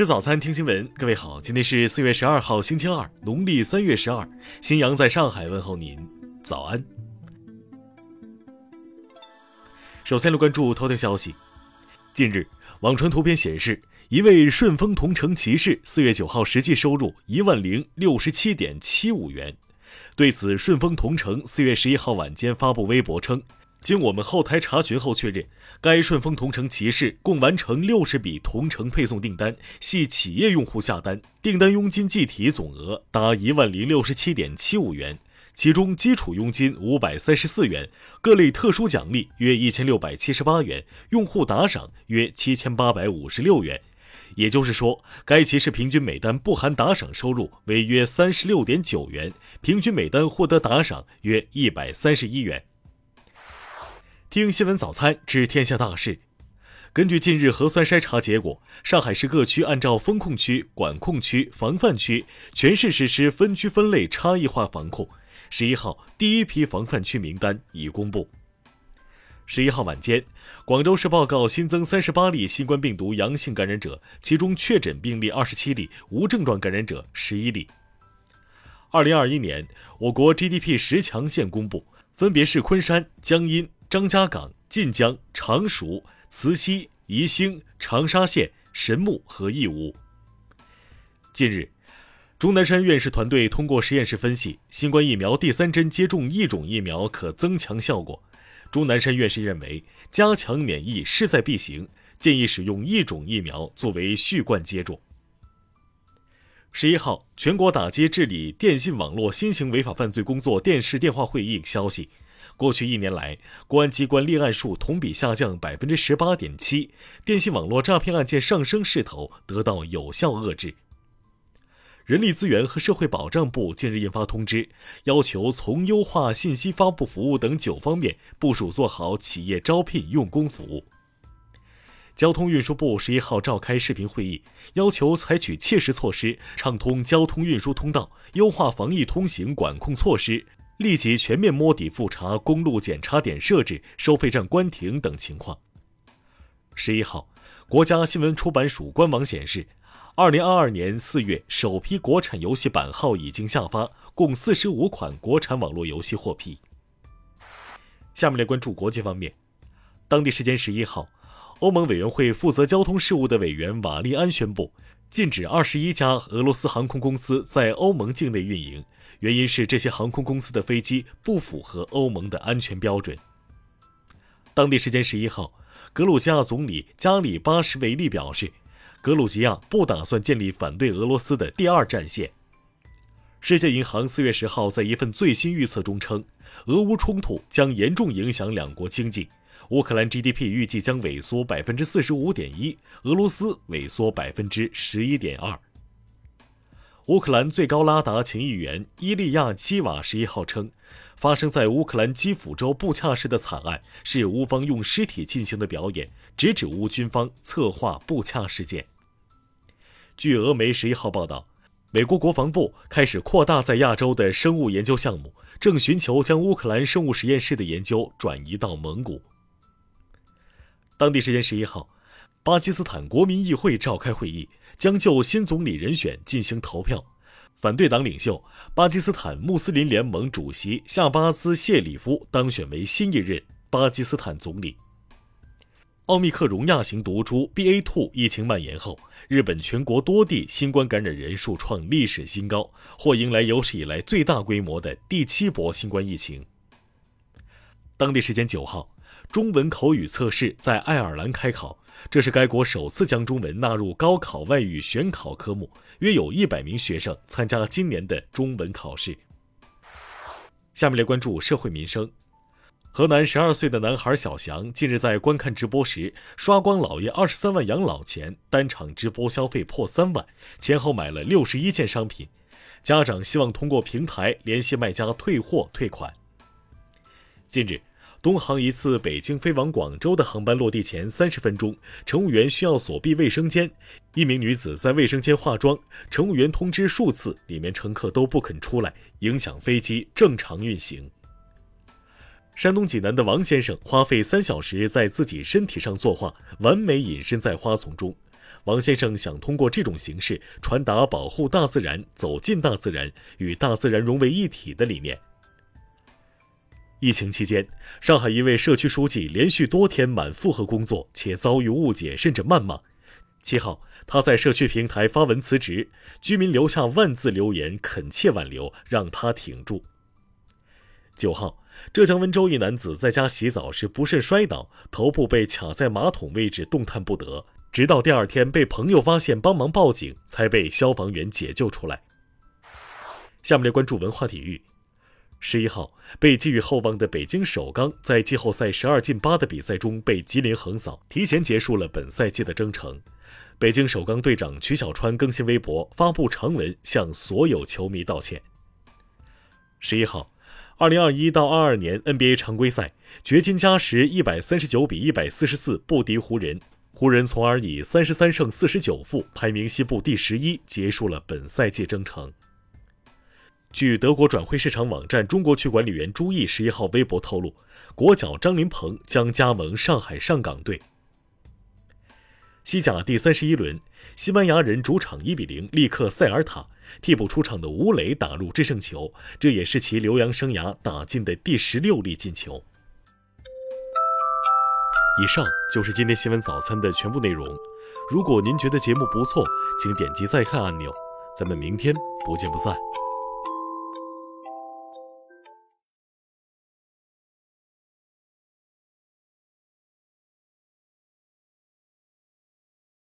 吃早餐，听新闻。各位好，今天是四月十二号，星期二，农历三月十二。新阳在上海问候您，早安。首先来关注头条消息。近日，网传图片显示，一位顺丰同城骑士四月九号实际收入一万零六十七点七五元。对此，顺丰同城四月十一号晚间发布微博称。经我们后台查询后确认，该顺丰同城骑士共完成六十笔同城配送订单，系企业用户下单，订单佣金计提总额达一万零六十七点七五元，其中基础佣金五百三十四元，各类特殊奖励约一千六百七十八元，用户打赏约七千八百五十六元。也就是说，该骑士平均每单不含打赏收入为约三十六点九元，平均每单获得打赏约一百三十一元。听新闻早餐知天下大事。根据近日核酸筛查结果，上海市各区按照风控区、管控区、防范区，全市实施分区分类差异化防控。十一号，第一批防范区名单已公布。十一号晚间，广州市报告新增三十八例新冠病毒阳性感染者，其中确诊病例二十七例，无症状感染者十一例。二零二一年，我国 GDP 十强县公布，分别是昆山、江阴。张家港、晋江、常熟、慈溪、宜兴、长沙县、神木和义乌。近日，钟南山院士团队通过实验室分析，新冠疫苗第三针接种一种疫苗可增强效果。钟南山院士认为，加强免疫势在必行，建议使用一种疫苗作为续贯接种。十一号，全国打击治理电信网络新型违法犯罪工作电视电话会议消息。过去一年来，公安机关立案数同比下降百分之十八点七，电信网络诈骗案件上升势头得到有效遏制。人力资源和社会保障部近日印发通知，要求从优化信息发布服务等九方面部署做好企业招聘用工服务。交通运输部十一号召开视频会议，要求采取切实措施，畅通交通运输通道，优化防疫通行管控措施。立即全面摸底复查公路检查点设置、收费站关停等情况。十一号，国家新闻出版署官网显示，二零二二年四月首批国产游戏版号已经下发，共四十五款国产网络游戏获批。下面来关注国际方面。当地时间十一号，欧盟委员会负责交通事务的委员瓦利安宣布，禁止二十一家俄罗斯航空公司在欧盟境内运营。原因是这些航空公司的飞机不符合欧盟的安全标准。当地时间十一号，格鲁吉亚总理加里巴什维利表示，格鲁吉亚不打算建立反对俄罗斯的第二战线。世界银行四月十号在一份最新预测中称，俄乌冲突将严重影响两国经济，乌克兰 GDP 预计将萎缩百分之四十五点一，俄罗斯萎缩百分之十一点二。乌克兰最高拉达前议员伊利亚基瓦十一号称，发生在乌克兰基辅州布恰市的惨案是乌方用尸体进行的表演，直指乌军方策划布恰事件。据俄媒十一号报道，美国国防部开始扩大在亚洲的生物研究项目，正寻求将乌克兰生物实验室的研究转移到蒙古。当地时间十一号，巴基斯坦国民议会召开会议。将就新总理人选进行投票。反对党领袖、巴基斯坦穆斯林联盟主席夏巴兹·谢里夫当选为新一任巴基斯坦总理。奥密克戎亚型毒株 BA.2 疫情蔓延后，日本全国多地新冠感染人数创历史新高，或迎来有史以来最大规模的第七波新冠疫情。当地时间九号。中文口语测试在爱尔兰开考，这是该国首次将中文纳入高考外语选考科目。约有一百名学生参加今年的中文考试。下面来关注社会民生。河南十二岁的男孩小翔近日在观看直播时，刷光姥爷二十三万养老钱，单场直播消费破三万，前后买了六十一件商品。家长希望通过平台联系卖家退货退款。近日。东航一次北京飞往广州的航班落地前三十分钟，乘务员需要锁闭卫生间。一名女子在卫生间化妆，乘务员通知数次，里面乘客都不肯出来，影响飞机正常运行。山东济南的王先生花费三小时在自己身体上作画，完美隐身在花丛中。王先生想通过这种形式传达保护大自然、走进大自然、与大自然融为一体的理念。疫情期间，上海一位社区书记连续多天满负荷工作，且遭遇误解甚至谩骂。七号，他在社区平台发文辞职，居民留下万字留言恳切挽留，让他挺住。九号，浙江温州一男子在家洗澡时不慎摔倒，头部被卡在马桶位置，动弹不得，直到第二天被朋友发现，帮忙报警，才被消防员解救出来。下面来关注文化体育。十一号，被寄予厚望的北京首钢在季后赛十二进八的比赛中被吉林横扫，提前结束了本赛季的征程。北京首钢队长曲小川更新微博，发布长文向所有球迷道歉。十一号，二零二一到二二年 NBA 常规赛，掘金加时一百三十九比一百四十四不敌湖人，湖人从而以三十三胜四十九负排名西部第十一，结束了本赛季征程。据德国转会市场网站中国区管理员朱毅十一号微博透露，国脚张琳芃将加盟上海上港队。西甲第三十一轮，西班牙人主场一比零力克塞尔塔，替补出场的吴磊打入制胜球，这也是其留洋生涯打进的第十六粒进球。以上就是今天新闻早餐的全部内容。如果您觉得节目不错，请点击再看按钮。咱们明天不见不散。